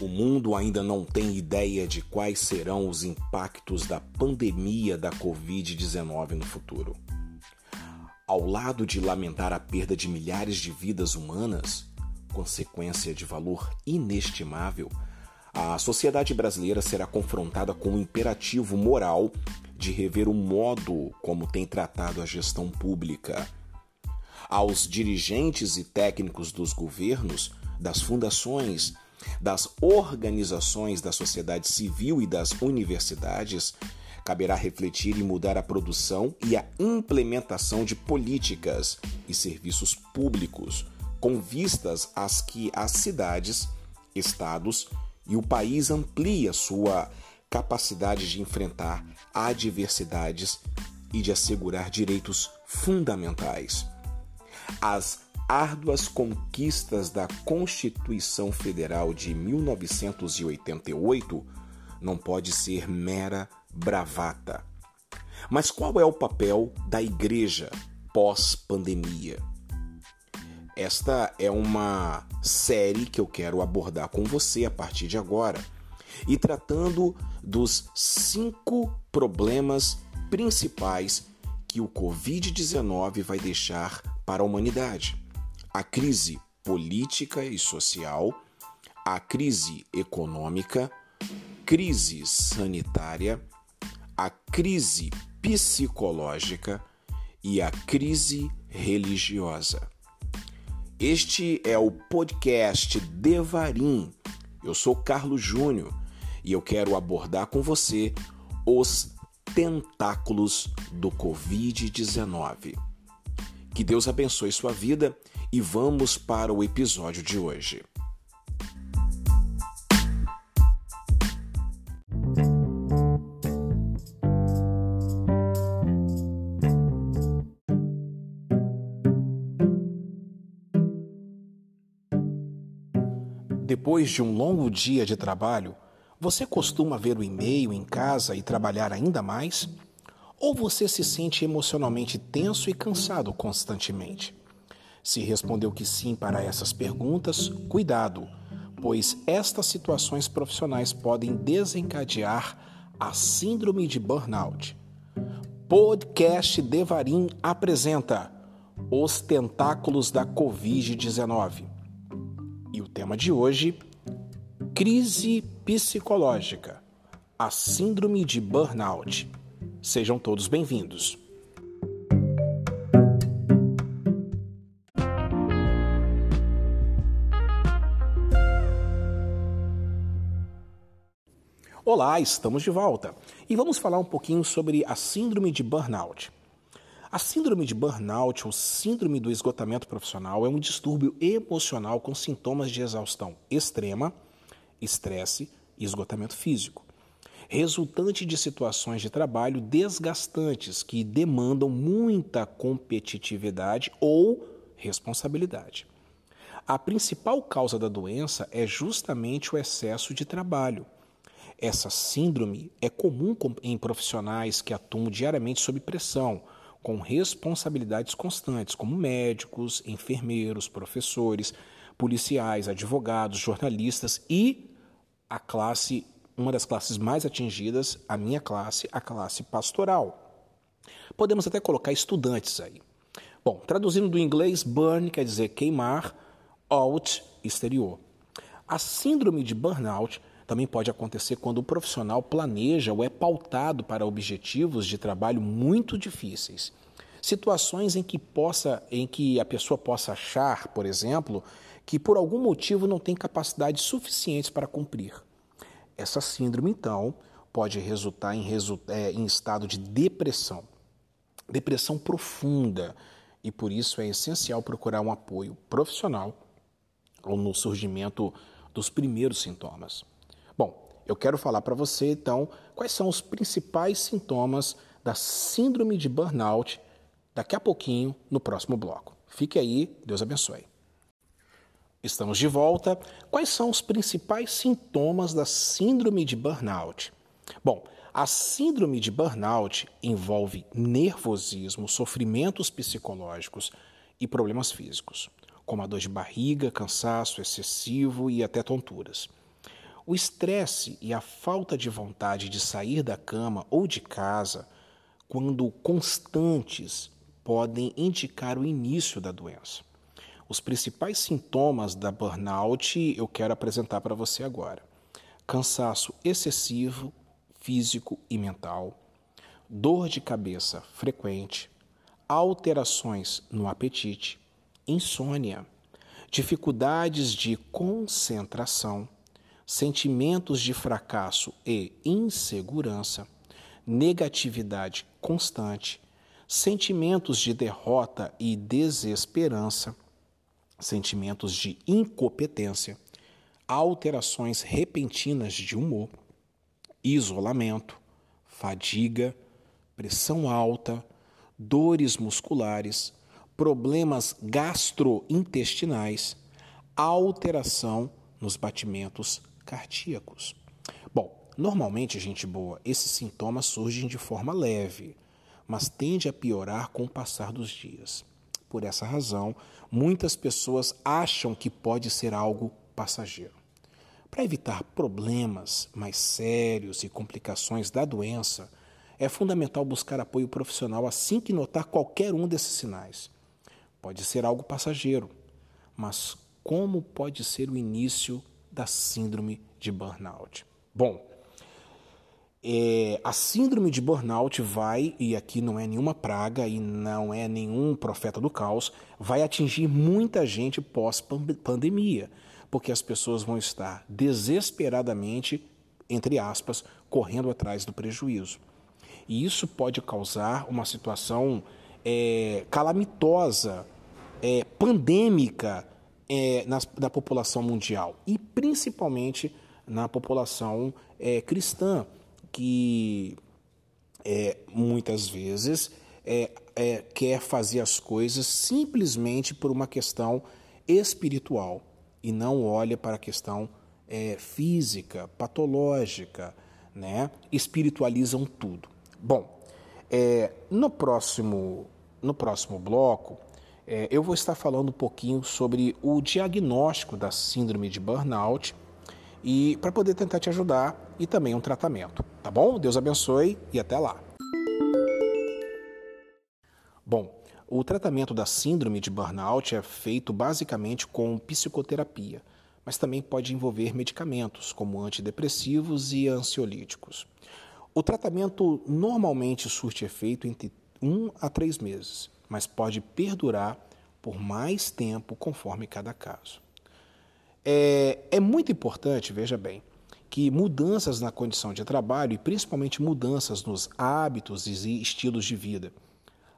O mundo ainda não tem ideia de quais serão os impactos da pandemia da Covid-19 no futuro. Ao lado de lamentar a perda de milhares de vidas humanas, consequência de valor inestimável, a sociedade brasileira será confrontada com o imperativo moral de rever o modo como tem tratado a gestão pública. Aos dirigentes e técnicos dos governos, das fundações, das organizações da sociedade civil e das universidades, caberá refletir e mudar a produção e a implementação de políticas e serviços públicos com vistas às que as cidades, estados e o país amplia sua capacidade de enfrentar adversidades e de assegurar direitos fundamentais. As árduas conquistas da Constituição Federal de 1988 não pode ser mera bravata. Mas qual é o papel da igreja pós-pandemia? Esta é uma série que eu quero abordar com você a partir de agora e tratando dos cinco problemas principais que o Covid-19 vai deixar para a humanidade a crise política e social, a crise econômica, crise sanitária, a crise psicológica e a crise religiosa. Este é o podcast Devarim. Eu sou Carlos Júnior e eu quero abordar com você os tentáculos do Covid-19. Que Deus abençoe sua vida e vamos para o episódio de hoje. Depois de um longo dia de trabalho, você costuma ver o e-mail em casa e trabalhar ainda mais? Ou você se sente emocionalmente tenso e cansado constantemente? Se respondeu que sim para essas perguntas, cuidado, pois estas situações profissionais podem desencadear a síndrome de burnout. Podcast Devarim apresenta Os Tentáculos da Covid-19. E o tema de hoje: Crise Psicológica, a Síndrome de Burnout. Sejam todos bem-vindos. Olá, estamos de volta e vamos falar um pouquinho sobre a síndrome de burnout. A síndrome de burnout ou síndrome do esgotamento profissional é um distúrbio emocional com sintomas de exaustão extrema, estresse e esgotamento físico, resultante de situações de trabalho desgastantes que demandam muita competitividade ou responsabilidade. A principal causa da doença é justamente o excesso de trabalho essa síndrome é comum em profissionais que atuam diariamente sob pressão, com responsabilidades constantes, como médicos, enfermeiros, professores, policiais, advogados, jornalistas e a classe, uma das classes mais atingidas, a minha classe, a classe pastoral. Podemos até colocar estudantes aí. Bom, traduzindo do inglês, burn quer dizer queimar, out, exterior. A síndrome de burnout também pode acontecer quando o profissional planeja ou é pautado para objetivos de trabalho muito difíceis. Situações em que, possa, em que a pessoa possa achar, por exemplo, que por algum motivo não tem capacidade suficiente para cumprir. Essa síndrome, então, pode resultar em, é, em estado de depressão, depressão profunda, e por isso é essencial procurar um apoio profissional ou no surgimento dos primeiros sintomas. Eu quero falar para você então quais são os principais sintomas da síndrome de burnout daqui a pouquinho no próximo bloco. Fique aí, Deus abençoe. Estamos de volta. Quais são os principais sintomas da síndrome de burnout? Bom, a síndrome de burnout envolve nervosismo, sofrimentos psicológicos e problemas físicos, como a dor de barriga, cansaço excessivo e até tonturas. O estresse e a falta de vontade de sair da cama ou de casa, quando constantes, podem indicar o início da doença. Os principais sintomas da burnout eu quero apresentar para você agora: cansaço excessivo, físico e mental, dor de cabeça frequente, alterações no apetite, insônia, dificuldades de concentração, sentimentos de fracasso e insegurança, negatividade constante, sentimentos de derrota e desesperança, sentimentos de incompetência, alterações repentinas de humor, isolamento, fadiga, pressão alta, dores musculares, problemas gastrointestinais, alteração nos batimentos cardíacos. Bom, normalmente, gente boa, esses sintomas surgem de forma leve, mas tende a piorar com o passar dos dias. Por essa razão, muitas pessoas acham que pode ser algo passageiro. Para evitar problemas mais sérios e complicações da doença, é fundamental buscar apoio profissional assim que notar qualquer um desses sinais. Pode ser algo passageiro, mas como pode ser o início da síndrome de burnout? Bom, é, a síndrome de burnout vai, e aqui não é nenhuma praga e não é nenhum profeta do caos, vai atingir muita gente pós-pandemia, porque as pessoas vão estar desesperadamente, entre aspas, correndo atrás do prejuízo. E isso pode causar uma situação é, calamitosa, é, pandêmica é, na população mundial e principalmente na população é, cristã que é, muitas vezes é, é, quer fazer as coisas simplesmente por uma questão espiritual e não olha para a questão é, física, patológica, né? espiritualizam tudo. Bom, no, próximo, no próximo bloco, é, eu vou estar falando um pouquinho sobre o diagnóstico da síndrome de burnout e para poder tentar te ajudar e também um tratamento, tá bom? Deus abençoe e até lá. Bom, o tratamento da síndrome de burnout é feito basicamente com psicoterapia, mas também pode envolver medicamentos como antidepressivos e ansiolíticos. O tratamento normalmente surte efeito entre um a três meses, mas pode perdurar por mais tempo conforme cada caso. É, é muito importante, veja bem, que mudanças na condição de trabalho e principalmente mudanças nos hábitos e estilos de vida.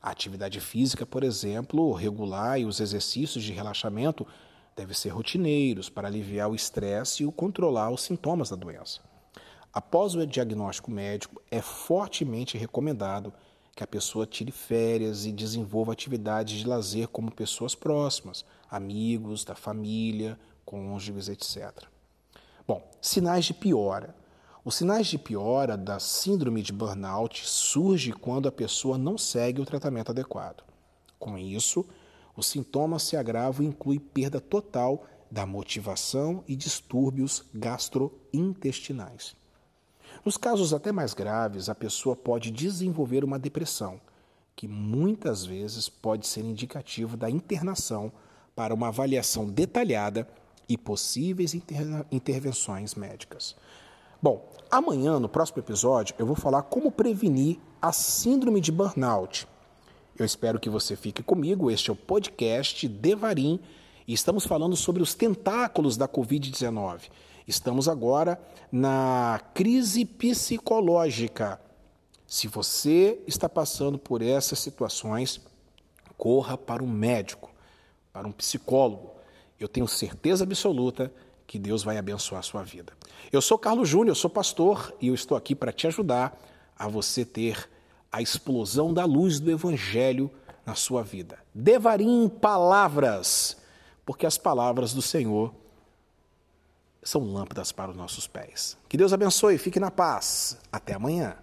A atividade física, por exemplo, regular e os exercícios de relaxamento devem ser rotineiros para aliviar o estresse e controlar os sintomas da doença. Após o diagnóstico médico, é fortemente recomendado que a pessoa tire férias e desenvolva atividades de lazer como pessoas próximas, amigos, da família, cônjuges, etc. Bom, sinais de piora. Os sinais de piora da síndrome de burnout surge quando a pessoa não segue o tratamento adequado. Com isso, os sintomas se agravam e incluem perda total da motivação e distúrbios gastrointestinais. Nos casos até mais graves, a pessoa pode desenvolver uma depressão, que muitas vezes pode ser indicativo da internação para uma avaliação detalhada e possíveis inter intervenções médicas. Bom, amanhã, no próximo episódio, eu vou falar como prevenir a síndrome de burnout. Eu espero que você fique comigo. Este é o podcast Devarim e estamos falando sobre os tentáculos da Covid-19. Estamos agora na crise psicológica. Se você está passando por essas situações, corra para um médico, para um psicólogo eu tenho certeza absoluta que Deus vai abençoar a sua vida. Eu sou Carlos Júnior, sou pastor e eu estou aqui para te ajudar a você ter a explosão da luz do Evangelho na sua vida. Devarim palavras, porque as palavras do Senhor são lâmpadas para os nossos pés. Que Deus abençoe, fique na paz. Até amanhã.